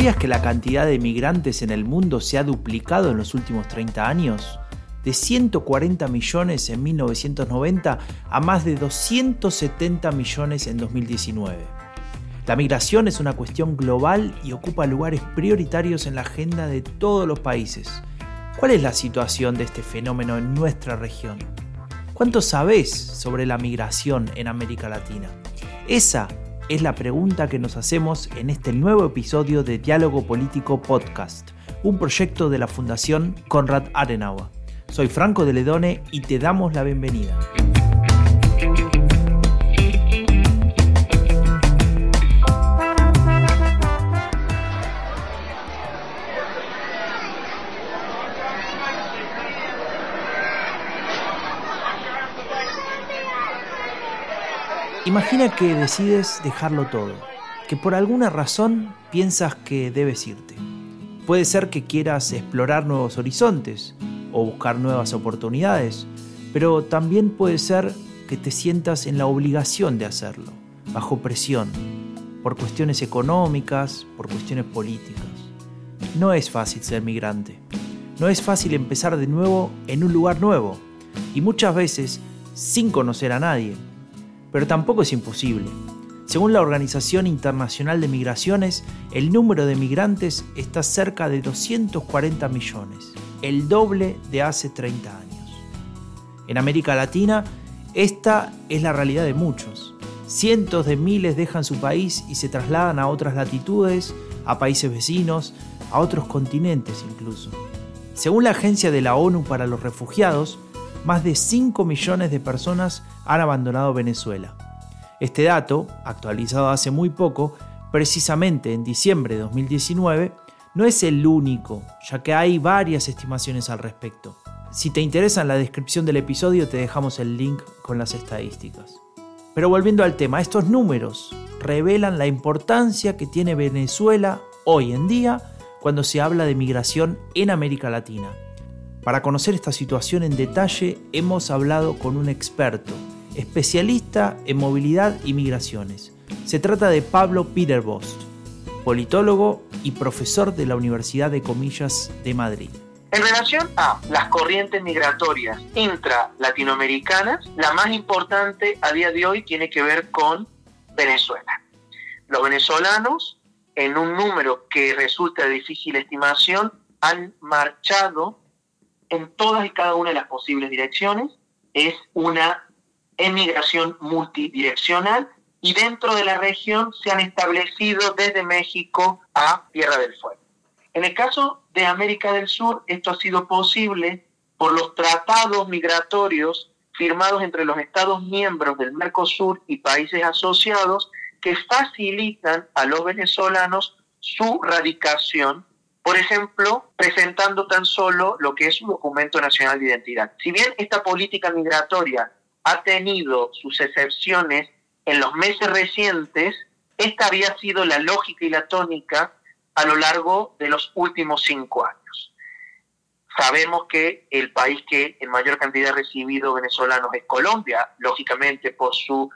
¿Sabías que la cantidad de migrantes en el mundo se ha duplicado en los últimos 30 años? De 140 millones en 1990 a más de 270 millones en 2019. La migración es una cuestión global y ocupa lugares prioritarios en la agenda de todos los países. ¿Cuál es la situación de este fenómeno en nuestra región? ¿Cuánto sabés sobre la migración en América Latina? Esa es la pregunta que nos hacemos en este nuevo episodio de Diálogo Político Podcast, un proyecto de la Fundación Konrad Adenauer. Soy Franco de Ledone y te damos la bienvenida. Imagina que decides dejarlo todo, que por alguna razón piensas que debes irte. Puede ser que quieras explorar nuevos horizontes o buscar nuevas oportunidades, pero también puede ser que te sientas en la obligación de hacerlo, bajo presión, por cuestiones económicas, por cuestiones políticas. No es fácil ser migrante, no es fácil empezar de nuevo en un lugar nuevo y muchas veces sin conocer a nadie pero tampoco es imposible. Según la Organización Internacional de Migraciones, el número de migrantes está cerca de 240 millones, el doble de hace 30 años. En América Latina, esta es la realidad de muchos. Cientos de miles dejan su país y se trasladan a otras latitudes, a países vecinos, a otros continentes incluso. Según la Agencia de la ONU para los Refugiados, más de 5 millones de personas han abandonado Venezuela. Este dato, actualizado hace muy poco, precisamente en diciembre de 2019, no es el único, ya que hay varias estimaciones al respecto. Si te interesa en la descripción del episodio te dejamos el link con las estadísticas. Pero volviendo al tema, estos números revelan la importancia que tiene Venezuela hoy en día cuando se habla de migración en América Latina. Para conocer esta situación en detalle hemos hablado con un experto, especialista en movilidad y migraciones. Se trata de Pablo Peterbost, politólogo y profesor de la Universidad de Comillas de Madrid. En relación a las corrientes migratorias intra-latinoamericanas, la más importante a día de hoy tiene que ver con Venezuela. Los venezolanos, en un número que resulta de difícil estimación, han marchado en todas y cada una de las posibles direcciones. Es una emigración multidireccional y dentro de la región se han establecido desde México a Tierra del Fuego. En el caso de América del Sur, esto ha sido posible por los tratados migratorios firmados entre los Estados miembros del Mercosur y países asociados que facilitan a los venezolanos su radicación por ejemplo, presentando tan solo lo que es un documento nacional de identidad. Si bien esta política migratoria ha tenido sus excepciones en los meses recientes, esta había sido la lógica y la tónica a lo largo de los últimos cinco años. Sabemos que el país que en mayor cantidad ha recibido venezolanos es Colombia, lógicamente por su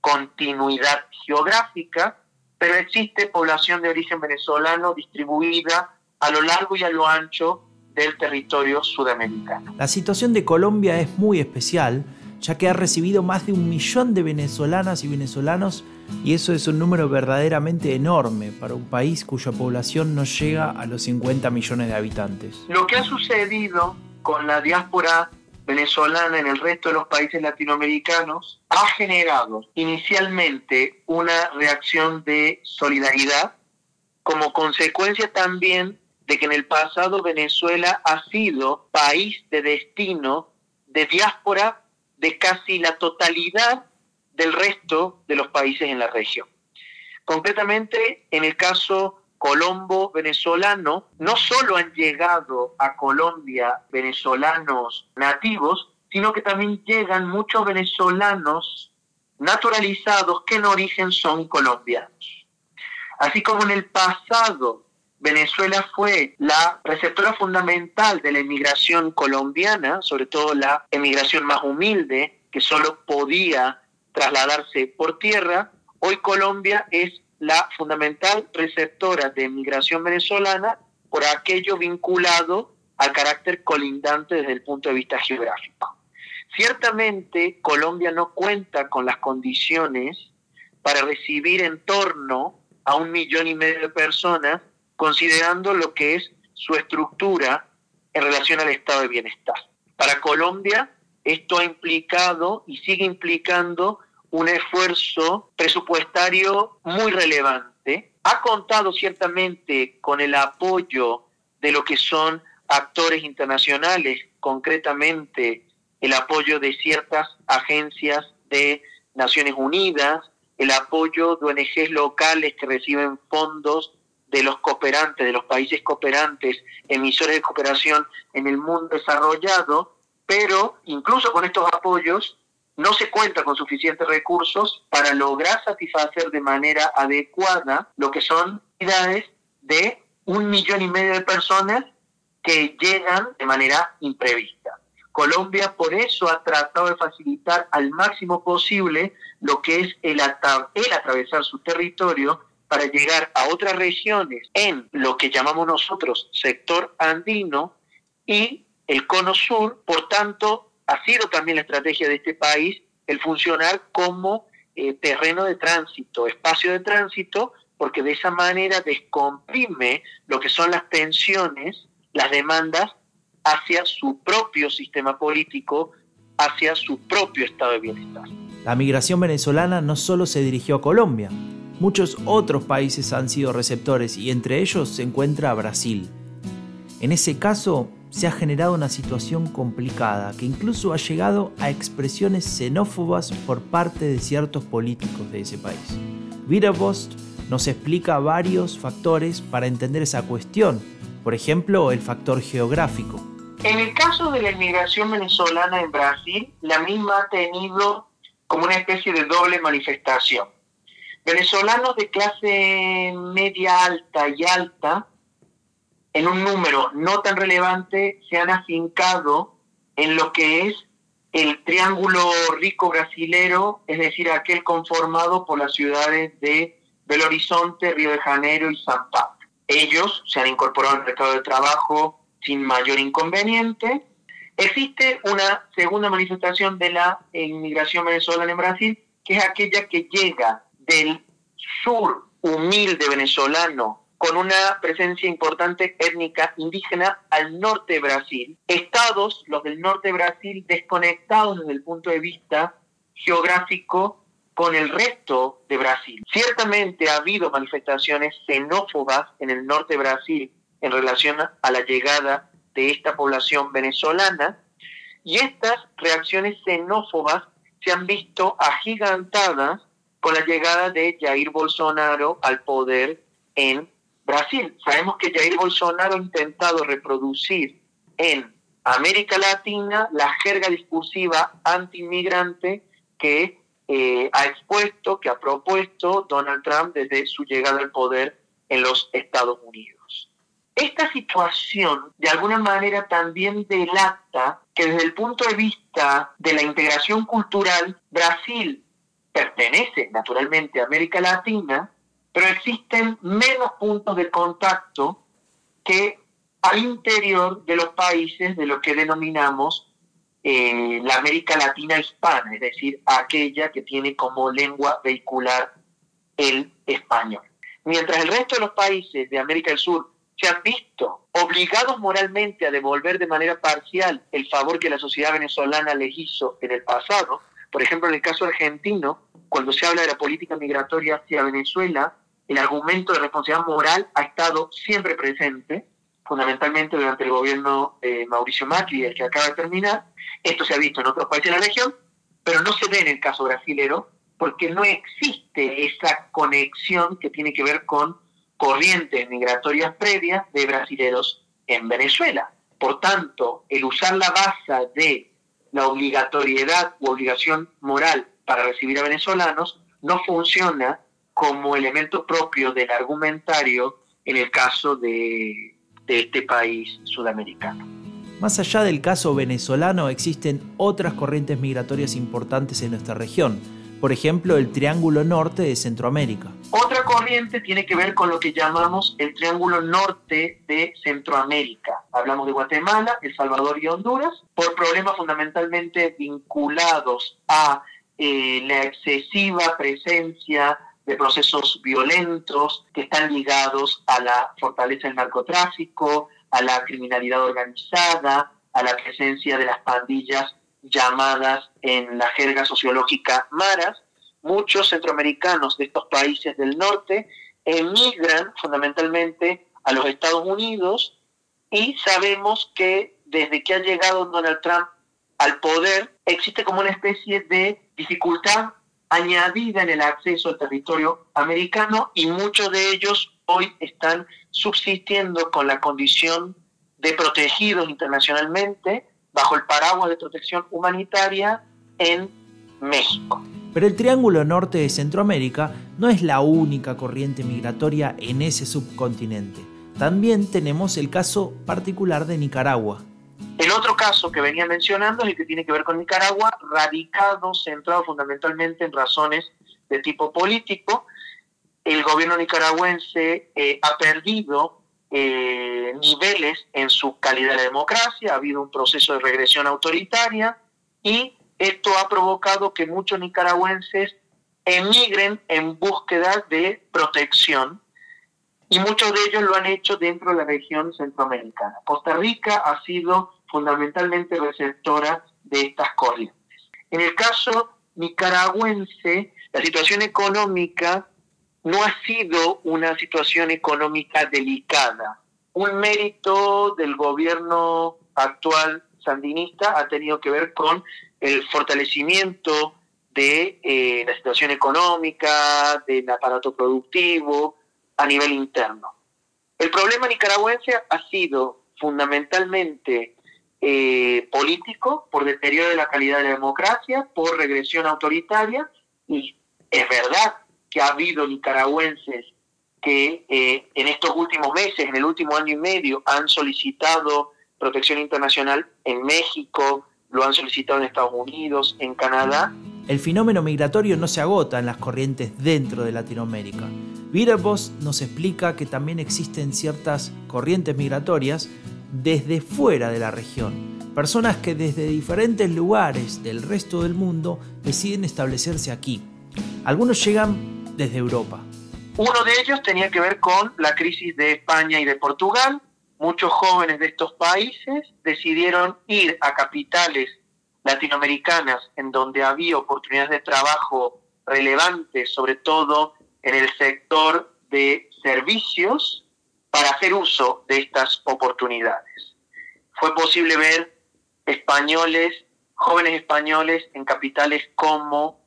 continuidad geográfica, pero existe población de origen venezolano distribuida a lo largo y a lo ancho del territorio sudamericano. La situación de Colombia es muy especial, ya que ha recibido más de un millón de venezolanas y venezolanos y eso es un número verdaderamente enorme para un país cuya población no llega a los 50 millones de habitantes. Lo que ha sucedido con la diáspora venezolana en el resto de los países latinoamericanos ha generado inicialmente una reacción de solidaridad, como consecuencia también de que en el pasado Venezuela ha sido país de destino de diáspora de casi la totalidad del resto de los países en la región. Concretamente, en el caso colombo venezolano, no solo han llegado a Colombia venezolanos nativos, sino que también llegan muchos venezolanos naturalizados que en origen son colombianos. Así como en el pasado Venezuela fue la receptora fundamental de la emigración colombiana, sobre todo la emigración más humilde, que solo podía trasladarse por tierra. Hoy Colombia es la fundamental receptora de migración venezolana por aquello vinculado al carácter colindante desde el punto de vista geográfico. Ciertamente Colombia no cuenta con las condiciones para recibir en torno a un millón y medio de personas, considerando lo que es su estructura en relación al estado de bienestar. Para Colombia, esto ha implicado y sigue implicando un esfuerzo presupuestario muy relevante. Ha contado ciertamente con el apoyo de lo que son actores internacionales, concretamente el apoyo de ciertas agencias de Naciones Unidas, el apoyo de ONGs locales que reciben fondos de los cooperantes, de los países cooperantes, emisores de cooperación en el mundo desarrollado, pero incluso con estos apoyos no se cuenta con suficientes recursos para lograr satisfacer de manera adecuada lo que son necesidades de un millón y medio de personas que llegan de manera imprevista. Colombia por eso ha tratado de facilitar al máximo posible lo que es el, el atravesar su territorio para llegar a otras regiones en lo que llamamos nosotros sector andino y el cono sur, por tanto, ha sido también la estrategia de este país el funcionar como eh, terreno de tránsito, espacio de tránsito, porque de esa manera descomprime lo que son las tensiones, las demandas hacia su propio sistema político, hacia su propio estado de bienestar. La migración venezolana no solo se dirigió a Colombia, muchos otros países han sido receptores y entre ellos se encuentra Brasil. En ese caso, se ha generado una situación complicada que incluso ha llegado a expresiones xenófobas por parte de ciertos políticos de ese país. Widerbost nos explica varios factores para entender esa cuestión, por ejemplo, el factor geográfico. En el caso de la inmigración venezolana en Brasil, la misma ha tenido como una especie de doble manifestación. Venezolanos de clase media alta y alta en un número no tan relevante se han afincado en lo que es el triángulo rico brasilero, es decir, aquel conformado por las ciudades de Belo Horizonte, Río de Janeiro y San Pablo. Ellos se han incorporado al mercado de trabajo sin mayor inconveniente. Existe una segunda manifestación de la inmigración venezolana en Brasil, que es aquella que llega del sur humilde venezolano con una presencia importante étnica indígena al norte de Brasil. Estados, los del norte de Brasil, desconectados desde el punto de vista geográfico con el resto de Brasil. Ciertamente ha habido manifestaciones xenófobas en el norte de Brasil en relación a la llegada de esta población venezolana y estas reacciones xenófobas se han visto agigantadas con la llegada de Jair Bolsonaro al poder en Brasil. Sabemos que Jair Bolsonaro ha intentado reproducir en América Latina la jerga discursiva anti-inmigrante que eh, ha expuesto, que ha propuesto Donald Trump desde su llegada al poder en los Estados Unidos. Esta situación de alguna manera también delata que desde el punto de vista de la integración cultural, Brasil pertenece naturalmente a América Latina, pero existen menos puntos de contacto que al interior de los países de lo que denominamos eh, la América Latina hispana, es decir, aquella que tiene como lengua vehicular el español. Mientras el resto de los países de América del Sur se han visto obligados moralmente a devolver de manera parcial el favor que la sociedad venezolana les hizo en el pasado, por ejemplo, en el caso argentino, cuando se habla de la política migratoria hacia Venezuela, el argumento de responsabilidad moral ha estado siempre presente, fundamentalmente durante el gobierno de Mauricio Macri, el que acaba de terminar. Esto se ha visto en otros países de la región, pero no se ve en el caso brasilero porque no existe esa conexión que tiene que ver con corrientes migratorias previas de brasileros en Venezuela. Por tanto, el usar la base de la obligatoriedad u obligación moral para recibir a venezolanos no funciona como elemento propio del argumentario en el caso de, este país sudamericano. Más allá del caso venezolano, existen otras corrientes migratorias importantes en nuestra región, por ejemplo el Triángulo Norte de Centroamérica. Otra corriente tiene que ver con lo que llamamos el Triángulo Norte de Centroamérica. Hablamos de Guatemala, El Salvador y Honduras, por problemas fundamentalmente vinculados a eh, la excesiva presencia de procesos violentos que están ligados a la fortaleza del narcotráfico, a la criminalidad organizada, a la presencia de las pandillas llamadas en la jerga sociológica maras. Muchos centroamericanos de estos países del norte emigran fundamentalmente a los Estados Unidos y sabemos que desde que ha llegado Donald Trump al poder existe como una especie de dificultad añadida en el acceso al territorio americano y muchos de ellos hoy están subsistiendo con la condición de protegidos internacionalmente bajo el paraguas de protección humanitaria en México. Pero el Triángulo Norte de Centroamérica no es la única corriente migratoria en ese subcontinente. También tenemos el caso particular de Nicaragua. El otro caso que venía mencionando es el que tiene que ver con Nicaragua, radicado, centrado fundamentalmente en razones de tipo político. El gobierno nicaragüense eh, ha perdido eh, niveles en su calidad de democracia, ha habido un proceso de regresión autoritaria y esto ha provocado que muchos nicaragüenses emigren en búsqueda de protección y muchos de ellos lo han hecho dentro de la región centroamericana. Costa Rica ha sido fundamentalmente receptora de estas corrientes. En el caso nicaragüense, la situación económica no ha sido una situación económica delicada. Un mérito del gobierno actual sandinista ha tenido que ver con el fortalecimiento de eh, la situación económica, del aparato productivo a nivel interno. El problema nicaragüense ha sido fundamentalmente eh, político, por deterioro de la calidad de la democracia, por regresión autoritaria, y es verdad que ha habido nicaragüenses que eh, en estos últimos meses, en el último año y medio, han solicitado protección internacional en México, lo han solicitado en Estados Unidos, en Canadá. El fenómeno migratorio no se agota en las corrientes dentro de Latinoamérica. Virabos nos explica que también existen ciertas corrientes migratorias desde fuera de la región. Personas que desde diferentes lugares del resto del mundo deciden establecerse aquí. Algunos llegan desde Europa. Uno de ellos tenía que ver con la crisis de España y de Portugal. Muchos jóvenes de estos países decidieron ir a capitales latinoamericanas en donde había oportunidades de trabajo relevantes, sobre todo en el sector de servicios para hacer uso de estas oportunidades. Fue posible ver españoles, jóvenes españoles en capitales como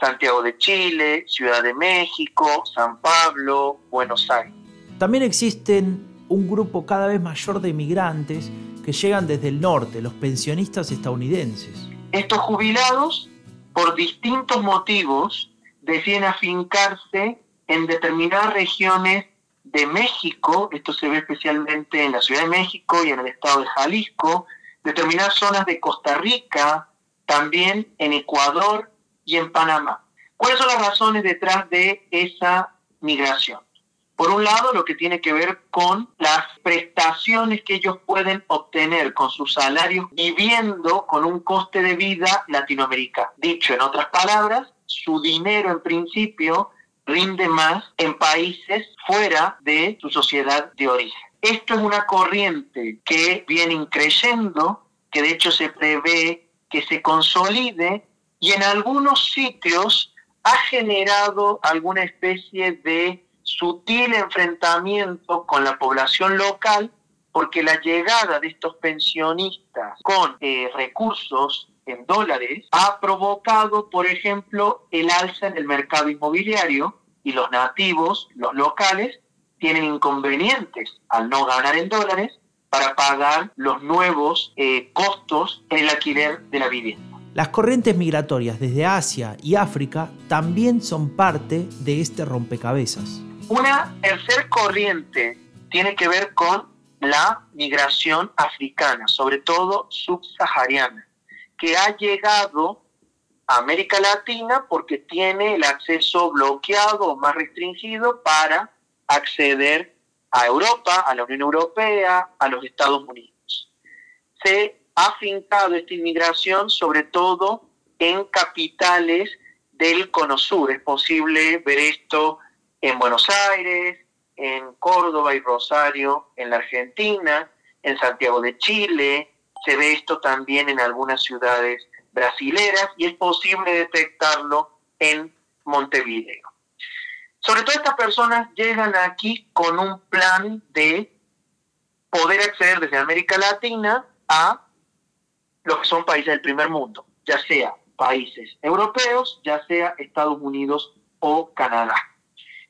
Santiago de Chile, Ciudad de México, San Pablo, Buenos Aires. También existen un grupo cada vez mayor de inmigrantes que llegan desde el norte, los pensionistas estadounidenses. Estos jubilados, por distintos motivos, deciden afincarse en determinadas regiones de México, esto se ve especialmente en la Ciudad de México y en el estado de Jalisco, determinadas zonas de Costa Rica, también en Ecuador y en Panamá. ¿Cuáles son las razones detrás de esa migración? Por un lado, lo que tiene que ver con las prestaciones que ellos pueden obtener con sus salarios viviendo con un coste de vida latinoamericano. Dicho en otras palabras, su dinero en principio rinde más en países fuera de su sociedad de origen. Esto es una corriente que viene creciendo, que de hecho se prevé que se consolide y en algunos sitios ha generado alguna especie de sutil enfrentamiento con la población local porque la llegada de estos pensionistas con eh, recursos en dólares ha provocado, por ejemplo, el alza en el mercado inmobiliario y los nativos, los locales, tienen inconvenientes al no ganar en dólares para pagar los nuevos eh, costos en el alquiler de la vivienda. Las corrientes migratorias desde Asia y África también son parte de este rompecabezas. Una tercera corriente tiene que ver con la migración africana, sobre todo subsahariana, que ha llegado a América Latina porque tiene el acceso bloqueado o más restringido para acceder a Europa, a la Unión Europea, a los Estados Unidos. Se ha fincado esta inmigración sobre todo en capitales del Cono Sur. Es posible ver esto en Buenos Aires, en Córdoba y Rosario, en la Argentina, en Santiago de Chile, se ve esto también en algunas ciudades brasileras y es posible detectarlo en Montevideo. Sobre todo estas personas llegan aquí con un plan de poder acceder desde América Latina a lo que son países del primer mundo, ya sea países europeos, ya sea Estados Unidos o Canadá.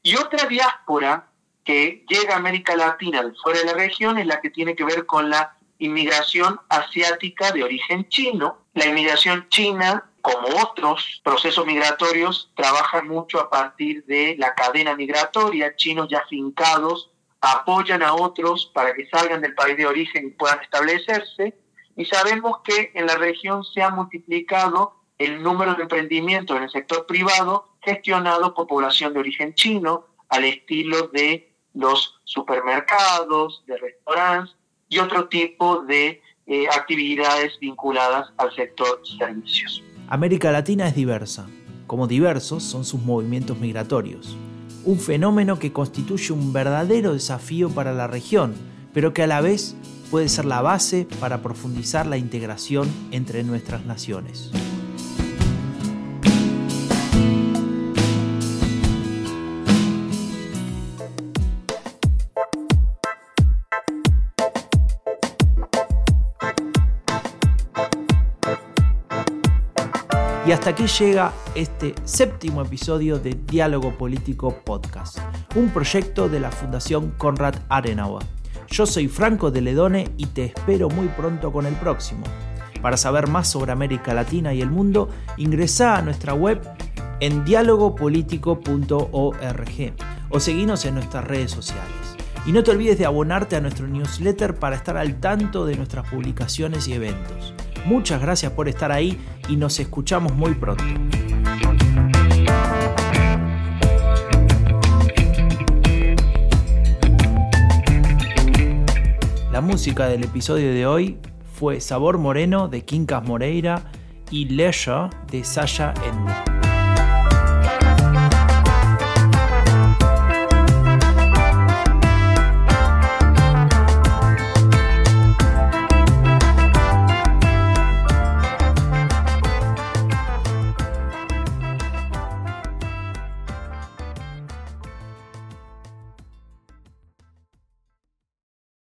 Y otra diáspora que llega a América Latina de fuera de la región es la que tiene que ver con la inmigración asiática de origen chino. La inmigración china, como otros procesos migratorios, trabaja mucho a partir de la cadena migratoria. Chinos ya fincados apoyan a otros para que salgan del país de origen y puedan establecerse. Y sabemos que en la región se ha multiplicado el número de emprendimientos en el sector privado gestionado por población de origen chino, al estilo de los supermercados, de restaurantes y otro tipo de eh, actividades vinculadas al sector servicios. América Latina es diversa, como diversos son sus movimientos migratorios, un fenómeno que constituye un verdadero desafío para la región, pero que a la vez puede ser la base para profundizar la integración entre nuestras naciones. Y hasta aquí llega este séptimo episodio de Diálogo Político Podcast, un proyecto de la Fundación Konrad Adenauer. Yo soy Franco de Ledone y te espero muy pronto con el próximo. Para saber más sobre América Latina y el mundo, ingresa a nuestra web en dialogopolitico.org o seguinos en nuestras redes sociales. Y no te olvides de abonarte a nuestro newsletter para estar al tanto de nuestras publicaciones y eventos. Muchas gracias por estar ahí y nos escuchamos muy pronto. La música del episodio de hoy fue Sabor Moreno de Quincas Moreira y Leisure de Sasha Endy.